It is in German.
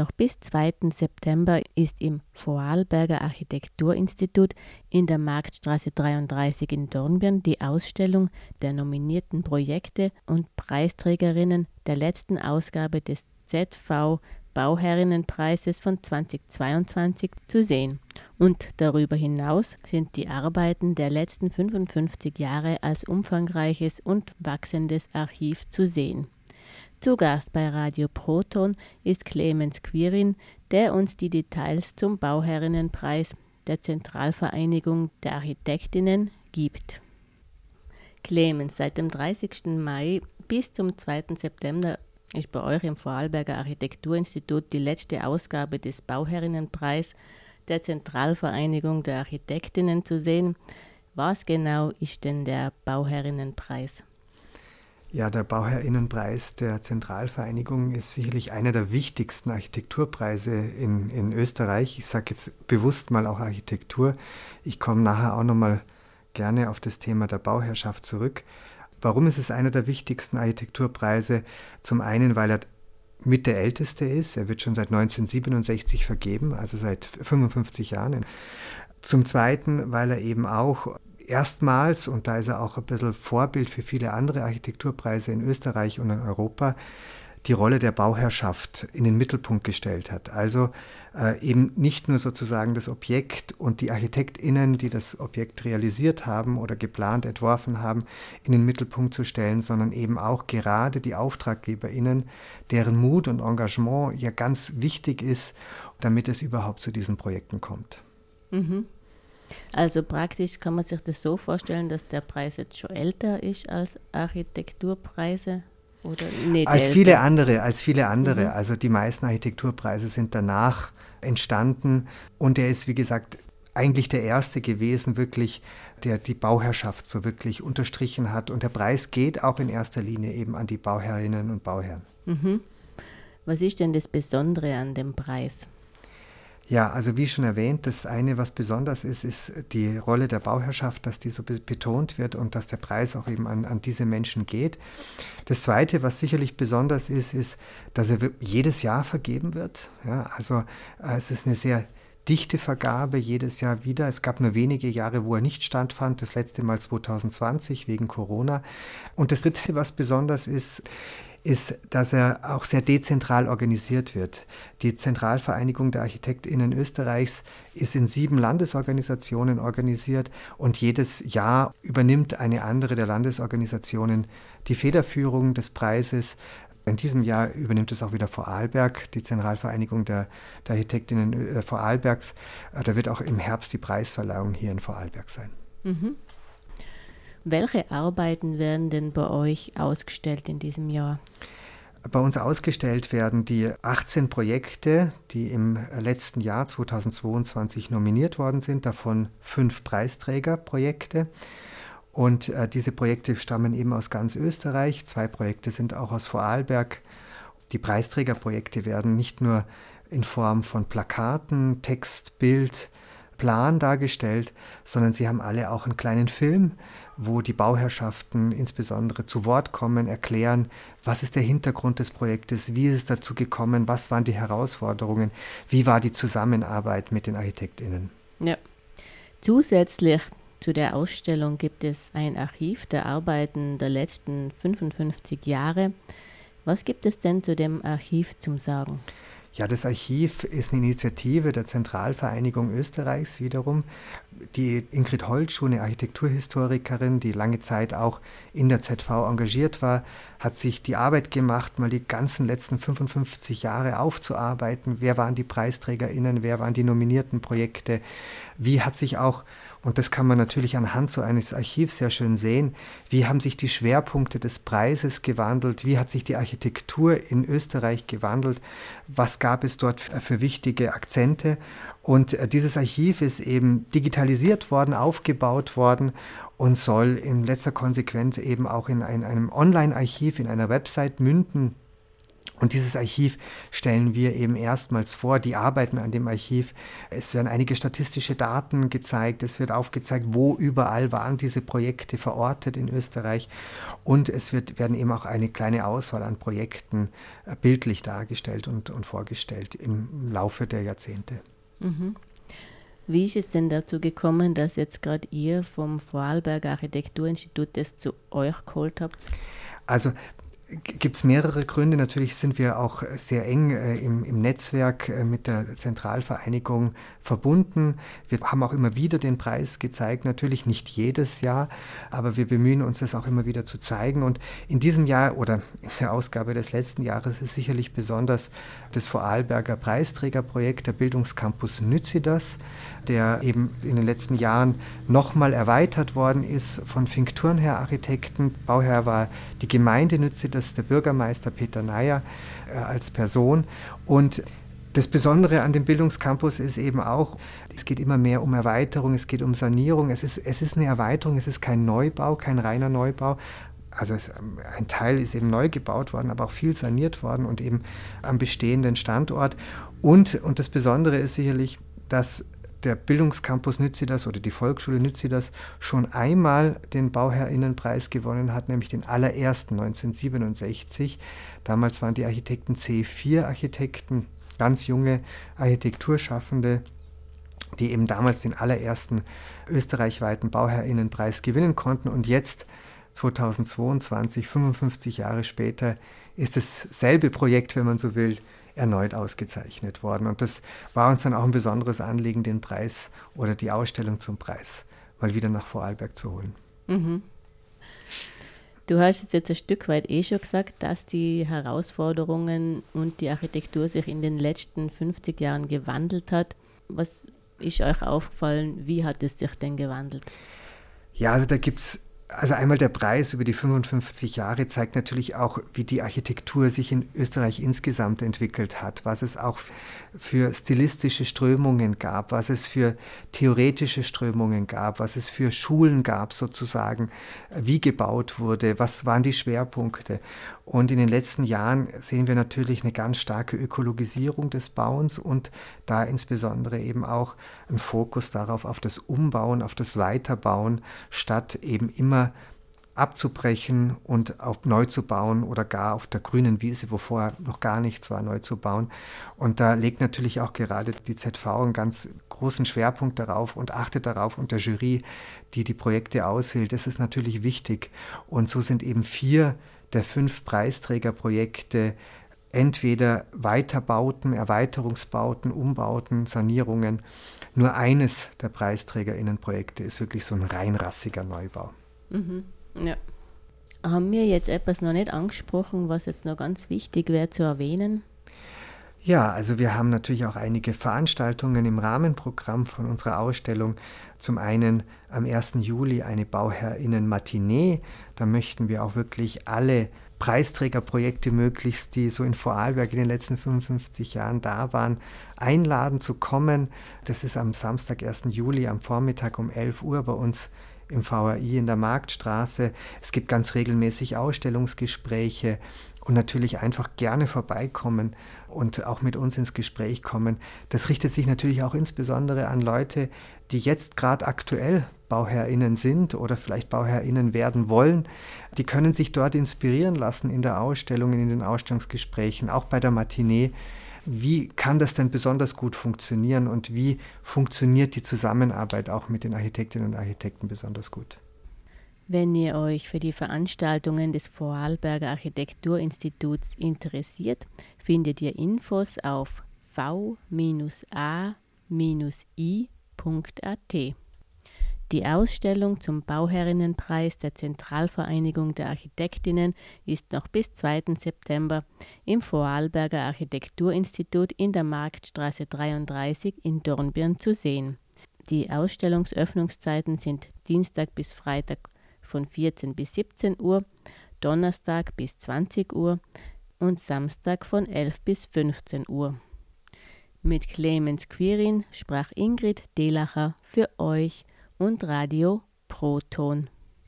Noch bis 2. September ist im Vorarlberger Architekturinstitut in der Marktstraße 33 in Dornbirn die Ausstellung der nominierten Projekte und Preisträgerinnen der letzten Ausgabe des ZV Bauherrinnenpreises von 2022 zu sehen. Und darüber hinaus sind die Arbeiten der letzten 55 Jahre als umfangreiches und wachsendes Archiv zu sehen. Zu Gast bei Radio Proton ist Clemens Quirin, der uns die Details zum Bauherrinnenpreis der Zentralvereinigung der Architektinnen gibt. Clemens, seit dem 30. Mai bis zum 2. September ist bei euch im Vorarlberger Architekturinstitut die letzte Ausgabe des Bauherrinnenpreis der Zentralvereinigung der Architektinnen zu sehen. Was genau ist denn der Bauherrinnenpreis? Ja, der Bauherrinnenpreis der Zentralvereinigung ist sicherlich einer der wichtigsten Architekturpreise in, in Österreich. Ich sage jetzt bewusst mal auch Architektur. Ich komme nachher auch nochmal gerne auf das Thema der Bauherrschaft zurück. Warum ist es einer der wichtigsten Architekturpreise? Zum einen, weil er mit der älteste ist. Er wird schon seit 1967 vergeben, also seit 55 Jahren. Zum Zweiten, weil er eben auch erstmals, und da ist er auch ein bisschen Vorbild für viele andere Architekturpreise in Österreich und in Europa, die Rolle der Bauherrschaft in den Mittelpunkt gestellt hat. Also äh, eben nicht nur sozusagen das Objekt und die Architektinnen, die das Objekt realisiert haben oder geplant, entworfen haben, in den Mittelpunkt zu stellen, sondern eben auch gerade die Auftraggeberinnen, deren Mut und Engagement ja ganz wichtig ist, damit es überhaupt zu diesen Projekten kommt. Mhm. Also praktisch kann man sich das so vorstellen, dass der Preis jetzt schon älter ist als Architekturpreise oder nicht als älter? viele andere, als viele andere. Mhm. Also die meisten Architekturpreise sind danach entstanden und er ist wie gesagt eigentlich der erste gewesen, wirklich, der die Bauherrschaft so wirklich unterstrichen hat. Und der Preis geht auch in erster Linie eben an die Bauherrinnen und Bauherren. Mhm. Was ist denn das Besondere an dem Preis? Ja, also wie schon erwähnt, das eine, was besonders ist, ist die Rolle der Bauherrschaft, dass die so betont wird und dass der Preis auch eben an, an diese Menschen geht. Das zweite, was sicherlich besonders ist, ist, dass er jedes Jahr vergeben wird. Ja, also äh, es ist eine sehr dichte Vergabe jedes Jahr wieder. Es gab nur wenige Jahre, wo er nicht stattfand, das letzte Mal 2020 wegen Corona. Und das dritte, was besonders ist, ist, dass er auch sehr dezentral organisiert wird. Die Zentralvereinigung der Architektinnen Österreichs ist in sieben Landesorganisationen organisiert und jedes Jahr übernimmt eine andere der Landesorganisationen die Federführung des Preises. In diesem Jahr übernimmt es auch wieder Vorarlberg, die Zentralvereinigung der, der Architektinnen äh, Vorarlbergs. Äh, da wird auch im Herbst die Preisverleihung hier in Vorarlberg sein. Mhm. Welche Arbeiten werden denn bei euch ausgestellt in diesem Jahr? Bei uns ausgestellt werden die 18 Projekte, die im letzten Jahr 2022 nominiert worden sind, davon fünf Preisträgerprojekte. Und äh, diese Projekte stammen eben aus ganz Österreich. Zwei Projekte sind auch aus Vorarlberg. Die Preisträgerprojekte werden nicht nur in Form von Plakaten, Text, Bild, Plan dargestellt, sondern sie haben alle auch einen kleinen Film, wo die Bauherrschaften insbesondere zu Wort kommen, erklären, was ist der Hintergrund des Projektes, wie ist es dazu gekommen, was waren die Herausforderungen, wie war die Zusammenarbeit mit den Architektinnen. Ja. Zusätzlich zu der Ausstellung gibt es ein Archiv der Arbeiten der letzten 55 Jahre. Was gibt es denn zu dem Archiv zum Sagen? Ja, das Archiv ist eine Initiative der Zentralvereinigung Österreichs wiederum. Die Ingrid Holtschuh, eine Architekturhistorikerin, die lange Zeit auch in der ZV engagiert war, hat sich die Arbeit gemacht, mal die ganzen letzten 55 Jahre aufzuarbeiten. Wer waren die PreisträgerInnen? Wer waren die nominierten Projekte? Wie hat sich auch und das kann man natürlich anhand so eines Archivs sehr schön sehen. Wie haben sich die Schwerpunkte des Preises gewandelt? Wie hat sich die Architektur in Österreich gewandelt? Was gab es dort für wichtige Akzente? Und äh, dieses Archiv ist eben digitalisiert worden, aufgebaut worden und soll in letzter Konsequenz eben auch in ein, einem Online-Archiv, in einer Website münden, Und dieses Archiv stellen wir eben erstmals vor, die arbeiten an dem Archiv. Es werden einige statistische Daten gezeigt, es wird aufgezeigt, wo überall waren diese Projekte verortet in Österreich. Und es wird, werden eben auch eine kleine Auswahl an Projekten äh, bildlich dargestellt und, und vorgestellt im Laufe der Jahrzehnte. Mhm. Wie ist es denn dazu gekommen, dass jetzt gerade ihr vom Vorarlberger Architekturinstitut das zu euch geholt habt? Also gibt es mehrere Gründe. Natürlich sind wir auch sehr eng äh, im, im, Netzwerk äh, mit der Zentralvereinigung verbunden. Wir haben auch immer wieder den Preis gezeigt, natürlich nicht jedes Jahr, aber wir bemühen uns, das auch immer wieder zu zeigen. Und in diesem Jahr oder in der Ausgabe des letzten Jahres ist sicherlich besonders das Vorarlberger Preisträgerprojekt, der Bildungscampus Nützidas, der eben in den letzten Jahren nochmal erweitert worden ist von Fink Thurnherr Architekten. Bauherr war die Gemeinde Nützidas, der Bürgermeister Peter Neyer äh, als Person. Und das Besondere an dem Bildungscampus ist eben auch, es geht immer mehr um Erweiterung, es geht um Sanierung. Es ist, es ist eine Erweiterung, es ist kein Neubau, kein reiner Neubau. Also es, ein Teil ist eben neu gebaut worden, aber auch viel saniert worden und eben am bestehenden Standort. Und, und das Besondere ist sicherlich, dass der Bildungscampus Nützidas oder die Volksschule Nützidas schon einmal den Bauherrinnenpreis gewonnen hat, nämlich den allerersten 1967. Damals waren die Architekten C4-Architekten, ganz junge Architekturschaffende, die eben damals den allerersten österreichweiten Bauherrinnenpreis gewinnen konnten. Und jetzt, 2022, 55 Jahre später, ist dasselbe Projekt, wenn man so will, erneut ausgezeichnet worden. Und das war uns dann auch ein besonderes Anliegen, den Preis oder die Ausstellung zum Preis mal wieder nach Vorarlberg zu holen. Mhm. Du hast jetzt ein Stück weit eh schon gesagt, dass die Herausforderungen und die Architektur sich in den letzten 50 Jahren gewandelt hat. Was ist euch aufgefallen? Wie hat es sich denn gewandelt? Ja, also da gibt es also einmal der Preis über die 55 Jahre zeigt natürlich auch, wie die Architektur sich in Österreich insgesamt entwickelt hat, was es auch für stilistische Strömungen gab, was es für theoretische Strömungen gab, was es für Schulen gab sozusagen, wie gebaut wurde, was waren die Schwerpunkte. Und in den letzten Jahren sehen wir natürlich eine ganz starke Ökologisierung des Bauens und da insbesondere eben auch ein Fokus darauf, auf das Umbauen, auf das Weiterbauen, statt eben immer abzubrechen und auch neu zu bauen oder gar auf der grünen Wiese, wo vorher noch gar nichts war, neu zu bauen. Und da legt natürlich auch gerade die ZV einen ganz großen Schwerpunkt darauf und achtet darauf und der Jury, die die Projekte auswählt, das ist natürlich wichtig. Und so sind eben vier der fünf Preisträgerprojekte entweder Weiterbauten, Erweiterungsbauten, Umbauten, Sanierungen. Nur eines der Preisträgerinnenprojekte ist wirklich so ein reinrassiger Neubau. Mhm. Ja. Haben wir jetzt etwas noch nicht angesprochen, was jetzt noch ganz wichtig wäre zu erwähnen? Ja, also wir haben natürlich auch einige Veranstaltungen im Rahmenprogramm von unserer Ausstellung. Zum einen am 1. Juli eine Bauherrinnen-Matinee. Da möchten wir auch wirklich alle Preisträgerprojekte möglichst, die so in Vorarlberg in den letzten 55 Jahren da waren, einladen zu kommen. Das ist am Samstag, 1. Juli, am Vormittag um 11 Uhr bei uns im VAI in der Marktstraße. Es gibt ganz regelmäßig Ausstellungsgespräche und natürlich einfach gerne vorbeikommen und auch mit uns ins Gespräch kommen. Das richtet sich natürlich auch insbesondere an Leute, die jetzt gerade aktuell BauherrInnen sind oder vielleicht BauherrInnen werden wollen. Die können sich dort inspirieren lassen in der Ausstellung, in den Ausstellungsgesprächen, auch bei der Matinee wie kann das denn besonders gut funktionieren und wie funktioniert die Zusammenarbeit auch mit den Architektinnen und Architekten besonders gut? Wenn ihr euch für die Veranstaltungen des Vorarlberger Architekturinstituts interessiert, findet ihr Infos auf v-a-i.at. Die Ausstellung zum Bauherrinnenpreis der Zentralvereinigung der Architektinnen ist noch bis 2. September im Vorarlberger Architekturinstitut in der Marktstraße 33 in Dornbirn zu sehen. Die Ausstellungsöffnungszeiten sind Dienstag bis Freitag von 14 bis 17 Uhr, Donnerstag bis 20 Uhr und Samstag von 11 bis 15 Uhr. Mit Clemens Quirin sprach Ingrid Delacher für euch und Radio Proton.